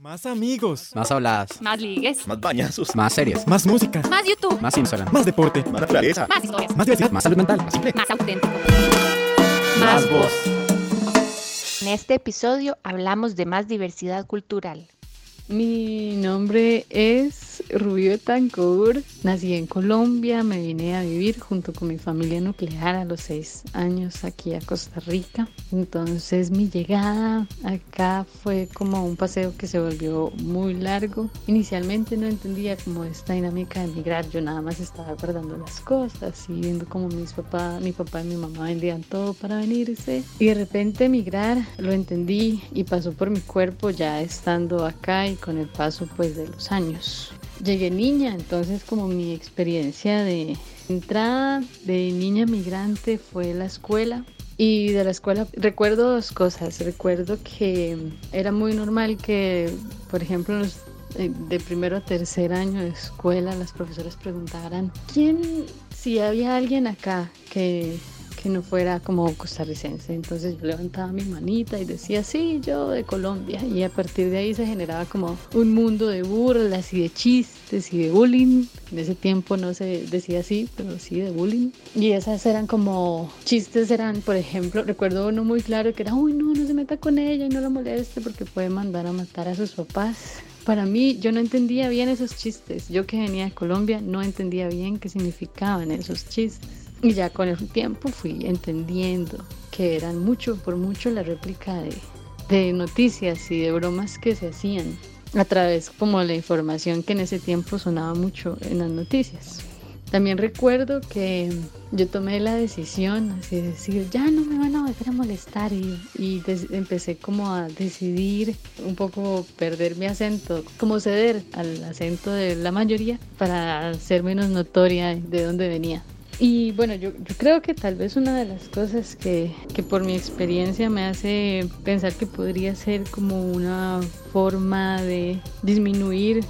Más amigos. Más habladas. Más ligues. Más bañazos. Más series. Más música. Más YouTube. Más Instagram. Más deporte. Más naturaleza. Más historias. Más diversidad. Más salud mental. Más simple. Más auténtico. Más voz. En este episodio hablamos de más diversidad cultural. Mi nombre es Rubio Tancour. Nací en Colombia, me vine a vivir junto con mi familia nuclear a los seis años aquí a Costa Rica. Entonces mi llegada acá fue como un paseo que se volvió muy largo. Inicialmente no entendía como esta dinámica de emigrar, yo nada más estaba guardando las cosas y viendo como mis papás, mi papá y mi mamá vendían todo para venirse. Y de repente emigrar lo entendí y pasó por mi cuerpo ya estando acá y con el paso pues de los años. Llegué niña, entonces como mi experiencia de entrada de niña migrante fue la escuela. Y de la escuela recuerdo dos cosas. Recuerdo que era muy normal que, por ejemplo, eh, de primero a tercer año de escuela, las profesoras preguntaran quién, si había alguien acá que que no fuera como costarricense. Entonces yo levantaba mi manita y decía, sí, yo de Colombia. Y a partir de ahí se generaba como un mundo de burlas y de chistes y de bullying. En ese tiempo no se decía así, pero sí de bullying. Y esas eran como chistes, eran, por ejemplo, recuerdo uno muy claro que era, uy, no, no se meta con ella y no la moleste porque puede mandar a matar a sus papás. Para mí, yo no entendía bien esos chistes. Yo que venía de Colombia no entendía bien qué significaban esos chistes. Y ya con el tiempo fui entendiendo que eran mucho por mucho la réplica de, noticias y de bromas que se hacían a través como la información que en ese tiempo sonaba mucho en las noticias. También recuerdo que yo tomé la decisión de decir, ya no me van a volver a molestar y, y empecé como a decidir un poco perder mi acento, como ceder al acento de la mayoría para ser menos notoria de dónde venía. Y bueno, yo, creo que tal vez una de las cosas que, que, por mi experiencia me hace pensar que podría ser como una forma de disminuir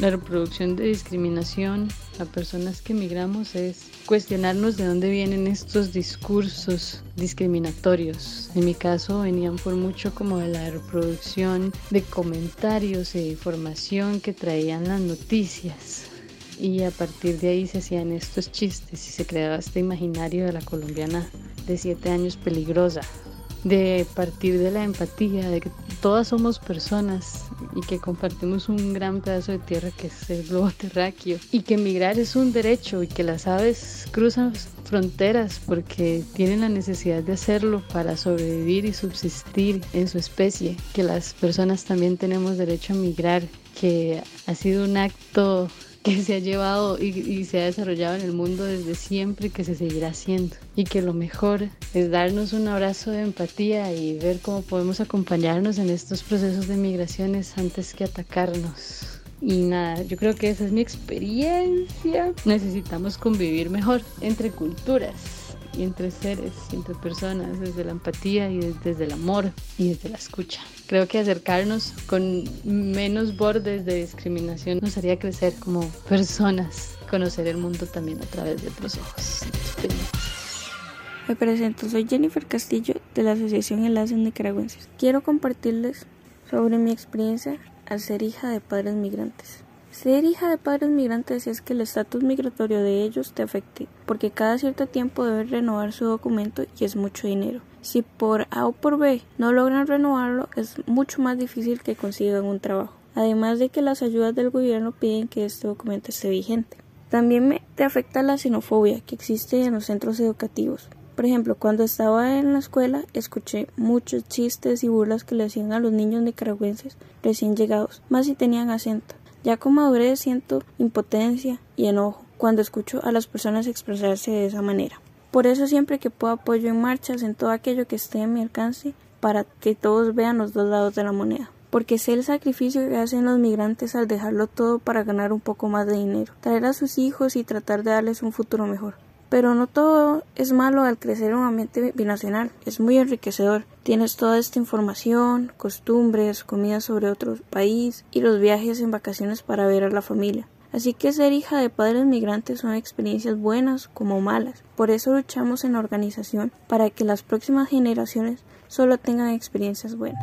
la reproducción de discriminación a personas que emigramos es cuestionarnos de dónde vienen estos discursos discriminatorios. En mi caso venían por mucho como de la reproducción de comentarios e información que traían las noticias y a partir de ahí se hacían estos chistes y se creaba este imaginario de la colombiana de siete años peligrosa, de partir de la empatía, de que todas somos personas y que compartimos un gran pedazo de tierra que es el globo terráqueo y que emigrar es un derecho y que las aves cruzan fronteras porque tienen la necesidad de hacerlo para sobrevivir y subsistir en su especie, que las personas también tenemos derecho a migrar, que ha sido un acto que se ha llevado y, se ha desarrollado en el mundo desde siempre y que se seguirá haciendo. Y que lo mejor es darnos un abrazo de empatía y ver cómo podemos acompañarnos en estos procesos de migraciones antes que atacarnos. Y nada, yo creo que esa es mi experiencia. Necesitamos convivir mejor entre culturas y entre seres y entre personas, desde la empatía y desde el amor y desde la escucha. Creo que acercarnos con menos bordes de discriminación nos haría crecer como personas, conocer el mundo también a través de otros ojos. Me presento, soy Jennifer Castillo de la Asociación Enlaces Nicaragüenses. Quiero compartirles sobre mi experiencia al ser hija de padres migrantes. Ser hija de padres migrantes es que el estatus migratorio de ellos te afecte, porque cada cierto tiempo deben renovar su documento y es mucho dinero. Si por A o por B no logran renovarlo, es mucho más difícil que consigan un trabajo. Además de que las ayudas del gobierno piden que este documento esté vigente. También te afecta la xenofobia que existe en los centros educativos. Por ejemplo, cuando estaba en la escuela escuché muchos chistes y burlas que le hacían a los niños nicaragüenses recién llegados, más si tenían acento. Ya con madurez siento impotencia y enojo cuando escucho a las personas expresarse de esa manera. Por eso siempre que puedo apoyo en marchas en todo aquello que esté a mi alcance para que todos vean los dos lados de la moneda. Porque sé el sacrificio que hacen los migrantes al dejarlo todo para ganar un poco más de dinero, traer a sus hijos y tratar de darles un futuro mejor. Pero no todo es malo al crecer en un ambiente binacional, es muy enriquecedor. Tienes toda esta información, costumbres, comida sobre otro país y los viajes en vacaciones para ver a la familia. Así que ser hija de padres migrantes son experiencias buenas como malas. Por eso luchamos en la organización para que las próximas generaciones solo tengan experiencias buenas.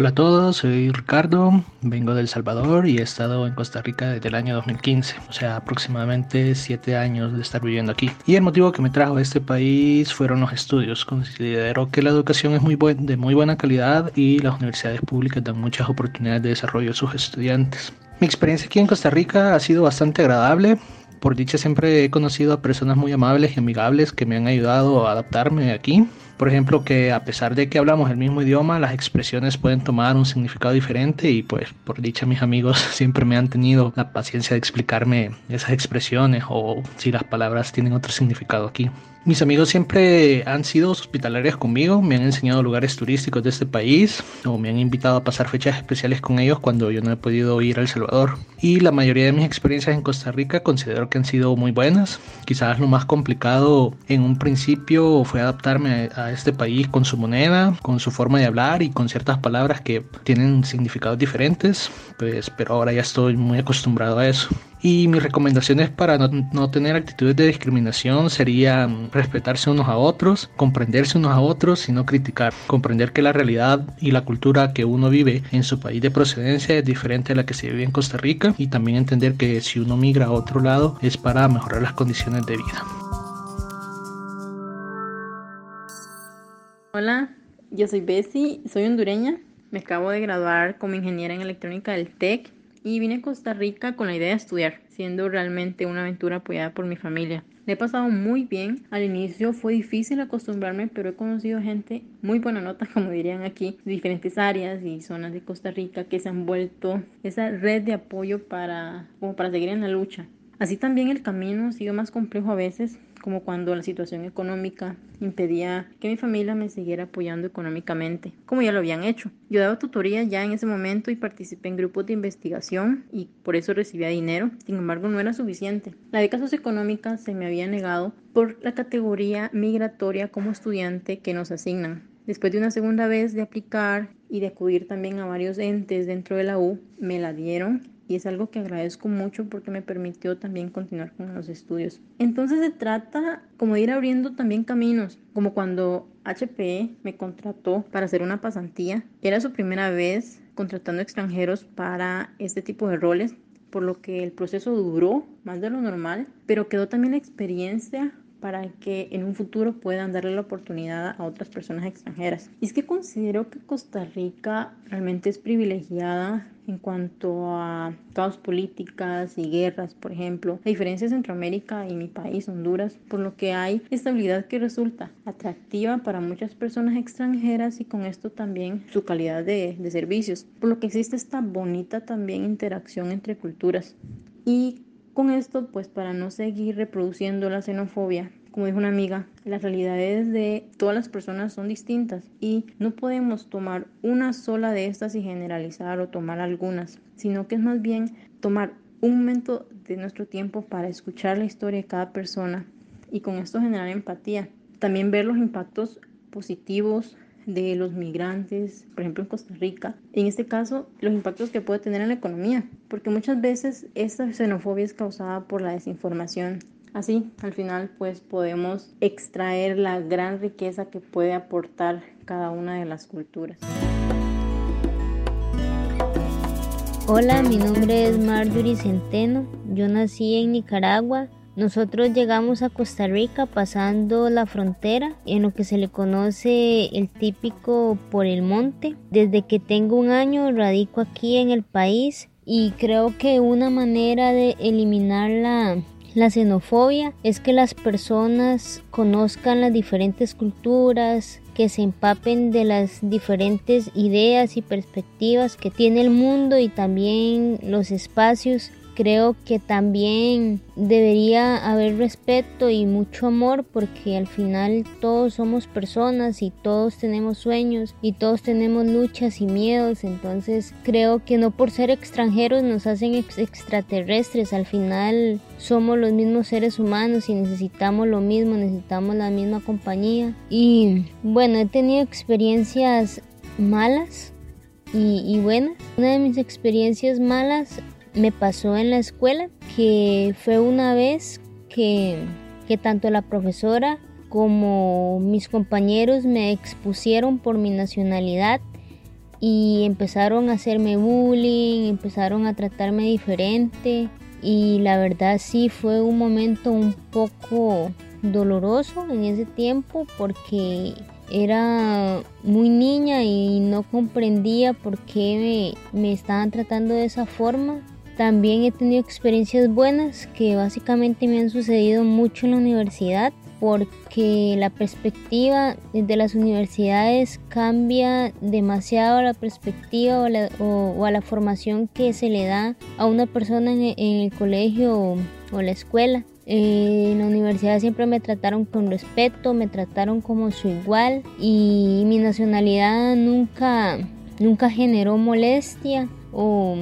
Hola a todos, soy Ricardo, vengo del Salvador y he estado en Costa Rica desde el año 2015, o sea, aproximadamente 7 años de estar viviendo aquí. Y el motivo que me trajo a este país fueron los estudios. Considero que la educación es muy buen, de muy buena calidad y las universidades públicas dan muchas oportunidades de desarrollo a sus estudiantes. Mi experiencia aquí en Costa Rica ha sido bastante agradable. Por dicha siempre he conocido a personas muy amables y amigables que me han ayudado a adaptarme aquí por ejemplo, que a pesar de que hablamos el mismo idioma, las expresiones pueden tomar un significado diferente y pues por dicha mis amigos siempre me han tenido la paciencia de explicarme esas expresiones o si las palabras tienen otro significado aquí. Mis amigos siempre han sido hospitalarios conmigo, me han enseñado lugares turísticos de este país o me han invitado a pasar fechas especiales con ellos cuando yo no he podido ir a El Salvador. Y la mayoría de mis experiencias en Costa Rica considero que han sido muy buenas. Quizás lo más complicado en un principio fue adaptarme a este país con su moneda, con su forma de hablar y con ciertas palabras que tienen significados diferentes, pues pero ahora ya estoy muy acostumbrado a eso. Y mis recomendaciones para no, tener actitudes de discriminación serían respetarse unos a otros, comprenderse unos a otros y no criticar. Comprender que la realidad y la cultura que uno vive en su país de procedencia es diferente a la que se vive en Costa Rica y también entender que si uno migra a otro lado es para mejorar las condiciones de vida. Hola, yo soy Bessie, soy hondureña. Me acabo de graduar como ingeniera en electrónica del TEC y vine a Costa Rica con la idea de estudiar, siendo realmente una aventura apoyada por mi familia. Le he pasado muy bien. Al inicio fue difícil acostumbrarme, pero he conocido gente muy buena nota, como dirían aquí, de diferentes áreas y zonas de Costa Rica que se han vuelto esa red de apoyo para, como para seguir en la lucha. Así también el camino sido más complejo a veces, como cuando la situación económica impedía que mi familia me siguiera apoyando económicamente, como ya lo habían hecho. Yo daba tutoría ya en ese momento y participé en grupos de investigación y por eso recibía dinero, sin embargo no era suficiente. La beca socioeconómica se me había negado por la categoría migratoria como estudiante que nos asignan. Después de una segunda vez de aplicar y de acudir también a varios entes dentro de la U, me la dieron y es algo que agradezco mucho porque me permitió también continuar con los estudios. Entonces se trata como de ir abriendo también caminos, como cuando HPE me contrató para hacer una pasantía. Era su primera vez contratando extranjeros para este tipo de roles, por lo que el proceso duró más de lo normal, pero quedó también la experiencia para que en un futuro puedan darle la oportunidad a otras personas extranjeras. Y es que considero que Costa Rica realmente es privilegiada en cuanto a caos políticas y guerras, por ejemplo, a diferencia de Centroamérica y mi país, Honduras, por lo que hay estabilidad que resulta atractiva para muchas personas extranjeras y con esto también su calidad de, de servicios, por lo que existe esta bonita también interacción entre culturas. Y con esto, pues para no seguir reproduciendo la xenofobia, como dijo una amiga, las realidades de todas las personas son distintas y no podemos tomar una sola de estas y generalizar o tomar algunas, sino que es más bien tomar un momento de nuestro tiempo para escuchar la historia de cada persona y con esto generar empatía. También ver los impactos positivos de los migrantes, por ejemplo en Costa Rica. En este caso, los impactos que puede tener en la economía, porque muchas veces esta xenofobia es causada por la desinformación. Así, al final, pues podemos extraer la gran riqueza que puede aportar cada una de las culturas. Hola, mi nombre es Marjorie Centeno. Yo nací en Nicaragua nosotros llegamos a Costa Rica pasando la frontera en lo que se le conoce el típico por el monte. Desde que tengo un año radico aquí en el país y creo que una manera de eliminar la, la xenofobia es que las personas conozcan las diferentes culturas, que se empapen de las diferentes ideas y perspectivas que tiene el mundo y también los espacios creo que también debería haber respeto y mucho amor porque al final todos somos personas y todos tenemos sueños y todos tenemos luchas y miedos. Entonces creo que no por ser extranjeros nos hacen extraterrestres. Al final somos los mismos seres humanos y necesitamos lo mismo necesitamos la misma compañía. Y bueno he tenido experiencias malas y, buenas. Una de mis experiencias malas me pasó en la escuela que fue una vez que, que tanto la profesora como mis compañeros me expusieron por mi nacionalidad y empezaron a hacerme bullying, empezaron a tratarme diferente y la verdad sí fue un momento un poco doloroso en ese tiempo porque era muy niña y no comprendía por qué me, me, estaban tratando de esa forma. También he tenido experiencias buenas que básicamente me han sucedido mucho en la universidad porque la perspectiva de las universidades cambia demasiado la perspectiva o, a la formación que se le da a una persona en, el colegio o, o la escuela. Eh, en la universidad siempre me trataron con respeto, me trataron como su igual y mi nacionalidad nunca, nunca generó molestia o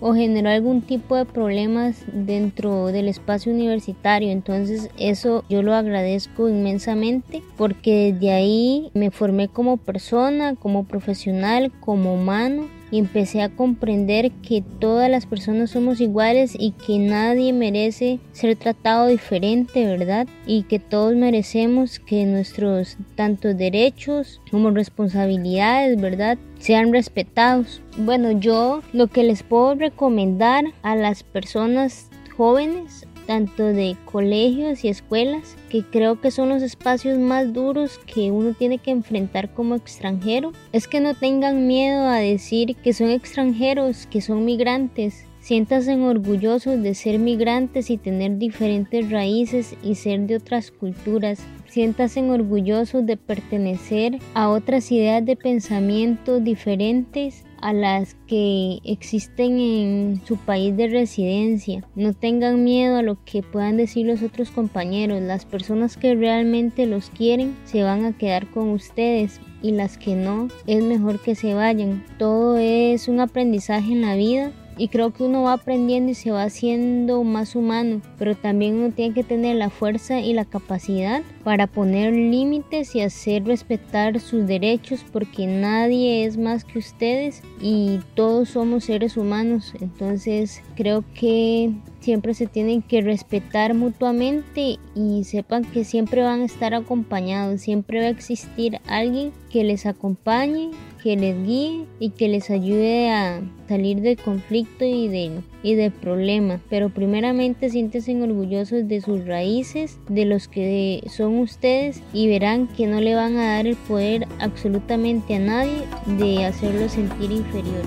o generó algún tipo de problemas dentro del espacio universitario. Entonces eso yo lo agradezco inmensamente porque desde ahí me formé como persona, como profesional, como humano empecé a comprender que todas las personas somos iguales y que nadie merece ser tratado diferente, ¿verdad? Y que todos merecemos que nuestros tantos derechos como responsabilidades, ¿verdad? sean respetados. Bueno, yo lo que les puedo recomendar a las personas jóvenes tanto de colegios y escuelas, que creo que son los espacios más duros que uno tiene que enfrentar como extranjero, es que no tengan miedo a decir que son extranjeros, que son migrantes. Siéntanse orgullosos de ser migrantes y tener diferentes raíces y ser de otras culturas. Siéntanse orgullosos de pertenecer a otras ideas de pensamiento diferentes a las que existen en su país de residencia. No tengan miedo a lo que puedan decir los otros compañeros. Las personas que realmente los quieren se van a quedar con ustedes y las que no, es mejor que se vayan. Todo es un aprendizaje en la vida y creo que uno va aprendiendo y se va haciendo más humano, pero también uno tiene que tener la fuerza y la capacidad para poner límites y hacer respetar sus derechos porque nadie es más que ustedes y todos somos seres humanos. Entonces creo que siempre se tienen que respetar mutuamente y sepan que siempre van a estar acompañados, siempre va a existir alguien que les acompañe que les guíe y que les ayude a salir del conflicto y de y del problema. Pero primeramente siéntense orgullosos de sus raíces, de los que son ustedes y verán que no le van a dar el poder absolutamente a nadie de hacerlos sentir inferiores.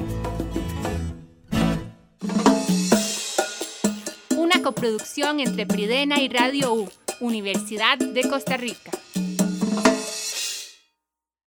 Una coproducción entre Pridena y Radio U, Universidad de Costa Rica.